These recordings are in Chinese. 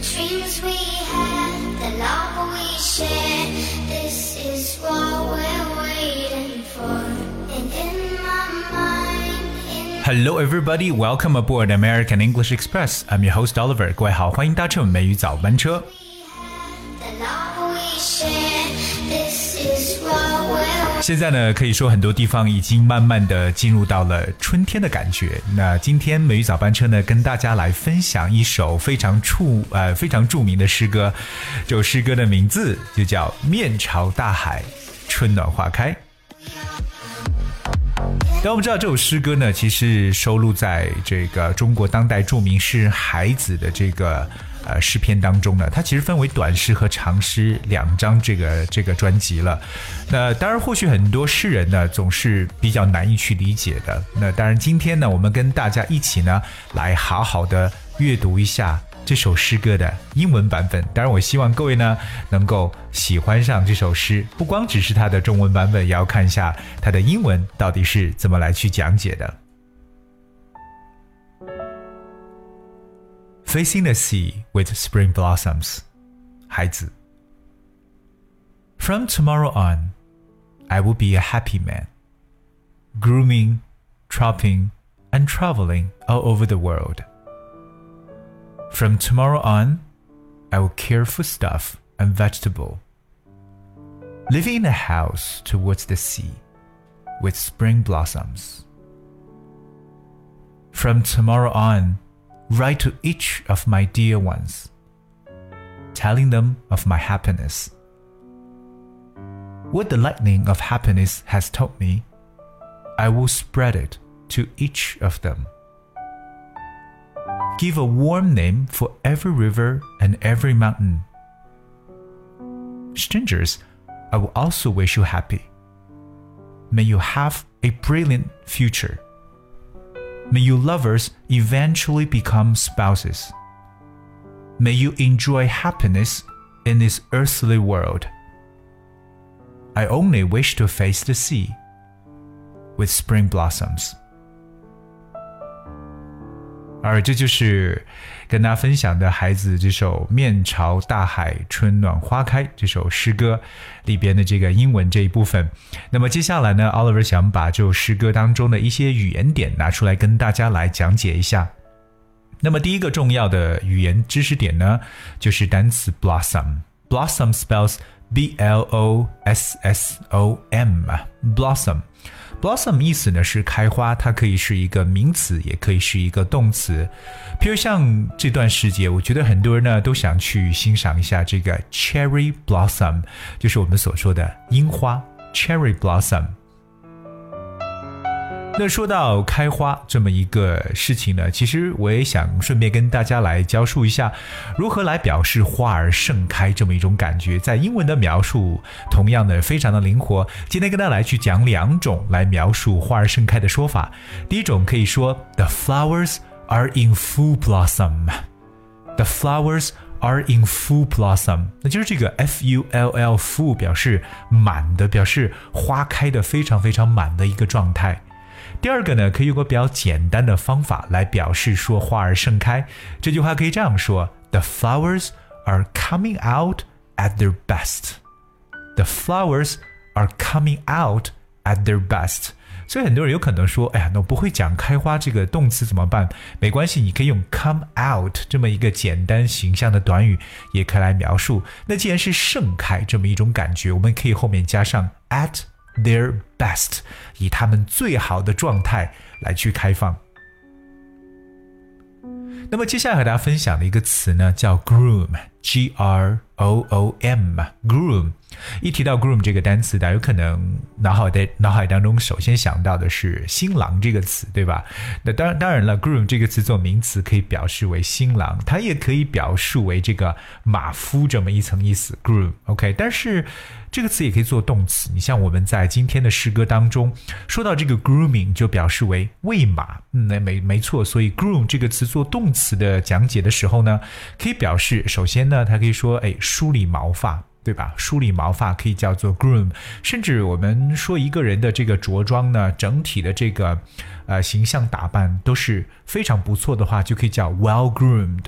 dreams we had, the love we shared. This is what we're waiting for. And in my mind, in Hello, everybody. Welcome aboard American English Express. I'm your host Oliver. 各位好，欢迎搭乘美语早班车。 the love we shared. 现在呢，可以说很多地方已经慢慢的进入到了春天的感觉。那今天美语早班车呢，跟大家来分享一首非常著呃非常著名的诗歌。这首诗歌的名字就叫《面朝大海，春暖花开》。但我们知道这首诗歌呢，其实收录在这个中国当代著名诗人海子的这个呃诗篇当中呢。它其实分为短诗和长诗两张这个这个专辑了。那当然，或许很多诗人呢总是比较难以去理解的。那当然，今天呢，我们跟大家一起呢来好好的阅读一下。这首诗歌的英文版本，当然，我希望各位呢能够喜欢上这首诗，不光只是它的中文版本，也要看一下它的英文到底是怎么来去讲解的。Facing the sea with spring blossoms，孩子。From tomorrow on, I will be a happy man, grooming, trapping, and traveling all over the world. From tomorrow on, I will care for stuff and vegetable. Living in a house towards the sea with spring blossoms. From tomorrow on, write to each of my dear ones, telling them of my happiness. What the lightning of happiness has taught me, I will spread it to each of them give a warm name for every river and every mountain. Strangers, I will also wish you happy. May you have a brilliant future. May you lovers eventually become spouses. May you enjoy happiness in this earthly world. I only wish to face the sea with spring blossoms. 而这就是跟大家分享的孩子这首《面朝大海，春暖花开》这首诗歌里边的这个英文这一部分。那么接下来呢，Oliver 想把这首诗歌当中的一些语言点拿出来跟大家来讲解一下。那么第一个重要的语言知识点呢，就是单词 blossom。blossom spells b l o s s o m，blossom。Blossom 意思呢是开花，它可以是一个名词，也可以是一个动词。譬如像这段时节，我觉得很多人呢都想去欣赏一下这个 cherry blossom，就是我们所说的樱花 cherry blossom。那说到开花这么一个事情呢，其实我也想顺便跟大家来教述一下，如何来表示花儿盛开这么一种感觉。在英文的描述同样的非常的灵活。今天跟大家来去讲两种来描述花儿盛开的说法。第一种可以说 The flowers are in full blossom。The flowers are in full blossom，那就是这个 f u l l full 表示满的，表示花开的非常非常满的一个状态。第二个呢，可以用个比较简单的方法来表示说花儿盛开。这句话可以这样说：The flowers are coming out at their best. The flowers are coming out at their best. 所以很多人有可能说：“哎呀，那我不会讲开花这个动词怎么办？”没关系，你可以用 come out 这么一个简单形象的短语，也可以来描述。那既然是盛开这么一种感觉，我们可以后面加上 at。Their best，以他们最好的状态来去开放。那么接下来和大家分享的一个词呢，叫 groom groom，g r o o m，groom。一提到 groom 这个单词，大家有可能脑海的脑海当中首先想到的是新郎这个词，对吧？那当然当然了，groom 这个词做名词可以表示为新郎，它也可以表述为这个马夫这么一层意思，groom。OK，但是这个词也可以做动词。你像我们在今天的诗歌当中说到这个 grooming，就表示为喂马。嗯，那没没错。所以 groom 这个词做动词的讲解的时候呢，可以表示首先呢，它可以说哎梳理毛发。对吧？梳理毛发可以叫做 groom，甚至我们说一个人的这个着装呢，整体的这个呃形象打扮都是非常不错的话，就可以叫 well groomed。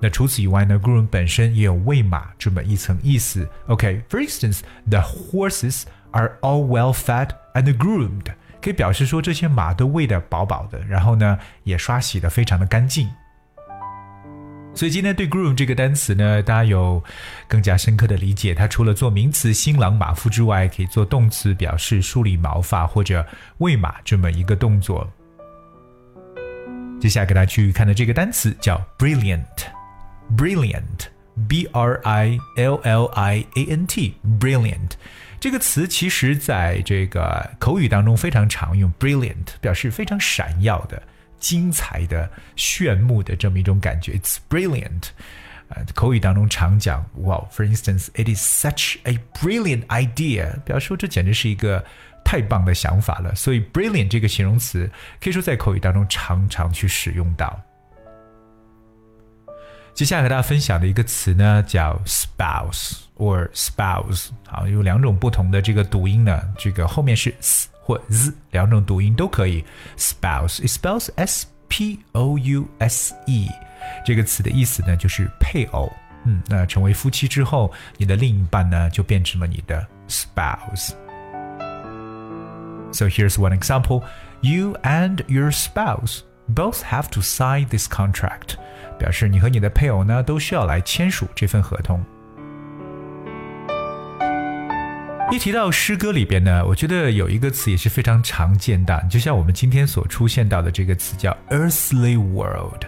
那除此以外呢，groom 本身也有喂马这么一层意思。OK，for、instance，the horses are all well fed and groomed，可以表示说这些马都喂得饱饱的，然后呢也刷洗得非常的干净。所以今天对 groom 这个单词呢，大家有更加深刻的理解。它除了做名词新郎马夫之外，可以做动词，表示梳理毛发或者喂马这么一个动作。接下来给大家去看的这个单词叫 brilliant，brilliant，b r i l l i a n t，brilliant 这个词其实在这个口语当中非常常用，brilliant 表示非常闪耀的。精彩的、炫目的这么一种感觉，It's brilliant。呃，口语当中常讲，Well, for instance, it is such a brilliant idea，表示说这简直是一个太棒的想法了。所以，brilliant 这个形容词可以说在口语当中常常去使用到。接下来和大家分享的一个词呢，叫 spouse or spouse，好，有两种不同的这个读音呢，这个后面是 s。或 z 两种读音都可以。spouse，it spells s p o u s e，这个词的意思呢就是配偶。嗯，那成为夫妻之后，你的另一半呢就变成了你的 spouse。So here's one example: you and your spouse both have to sign this contract，表示你和你的配偶呢都需要来签署这份合同。 一提到诗歌里边呢，我觉得有一个词也是非常常见的，就像我们今天所出现到的这个词叫 earthly world。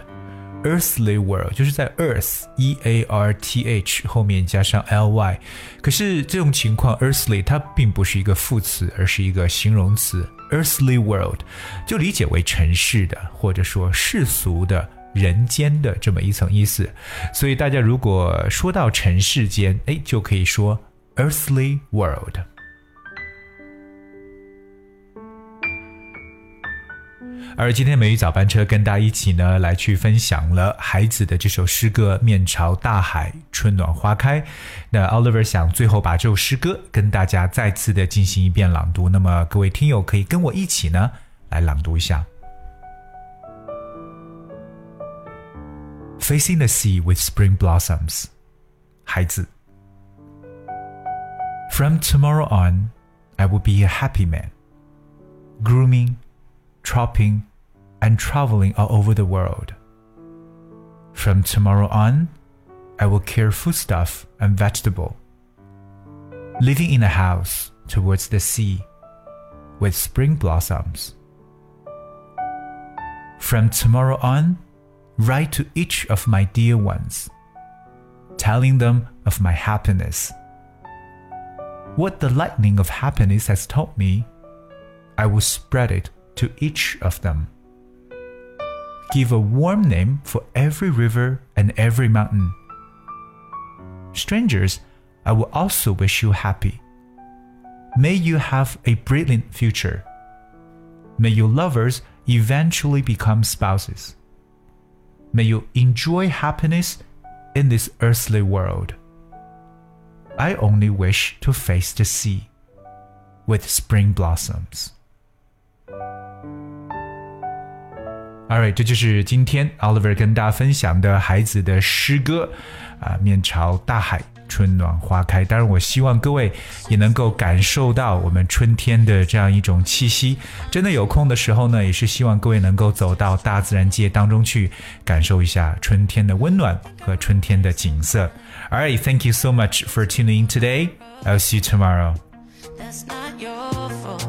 earthly world 就是在 earth e a r t h 后面加上 l y，可是这种情况 earthly 它并不是一个副词，而是一个形容词。earthly world 就理解为尘世的，或者说世俗的、人间的这么一层意思。所以大家如果说到尘世间，哎，就可以说。Earthly world。而今天美语早班车跟大家一起呢，来去分享了孩子的这首诗歌《面朝大海，春暖花开》。那 Oliver 想最后把这首诗歌跟大家再次的进行一遍朗读。那么各位听友可以跟我一起呢来朗读一下。Facing the sea with spring blossoms，孩子。From tomorrow on, I will be a happy man, grooming, chopping, and traveling all over the world. From tomorrow on, I will care foodstuff and vegetable, living in a house towards the sea with spring blossoms. From tomorrow on, write to each of my dear ones, telling them of my happiness what the lightning of happiness has taught me, I will spread it to each of them. Give a warm name for every river and every mountain. Strangers, I will also wish you happy. May you have a brilliant future. May your lovers eventually become spouses. May you enjoy happiness in this earthly world. I only wish to face the sea with spring blossoms. Alright，这就是今天 Oliver 跟大家分享的孩子的诗歌啊，面朝大海。春暖花开，当然，我希望各位也能够感受到我们春天的这样一种气息。真的有空的时候呢，也是希望各位能够走到大自然界当中去，感受一下春天的温暖和春天的景色。 All right, thank you so much for tuning in today. I'll see you tomorrow. That's not your fault.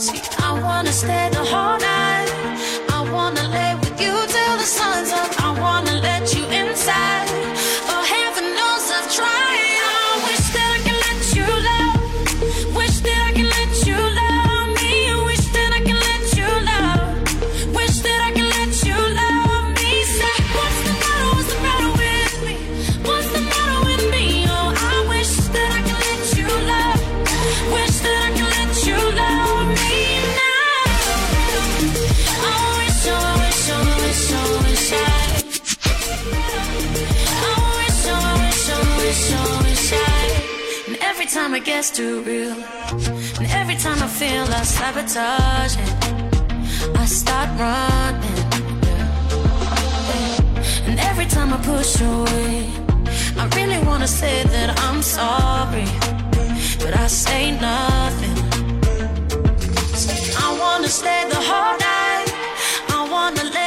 See, I wanna stay the whole night. I wanna lay with you till the sun's up. time it gets too real. And every time I feel I sabotage I start running. And every time I push away I really wanna say that I'm sorry But I say nothing. I wanna stay the whole night. I wanna let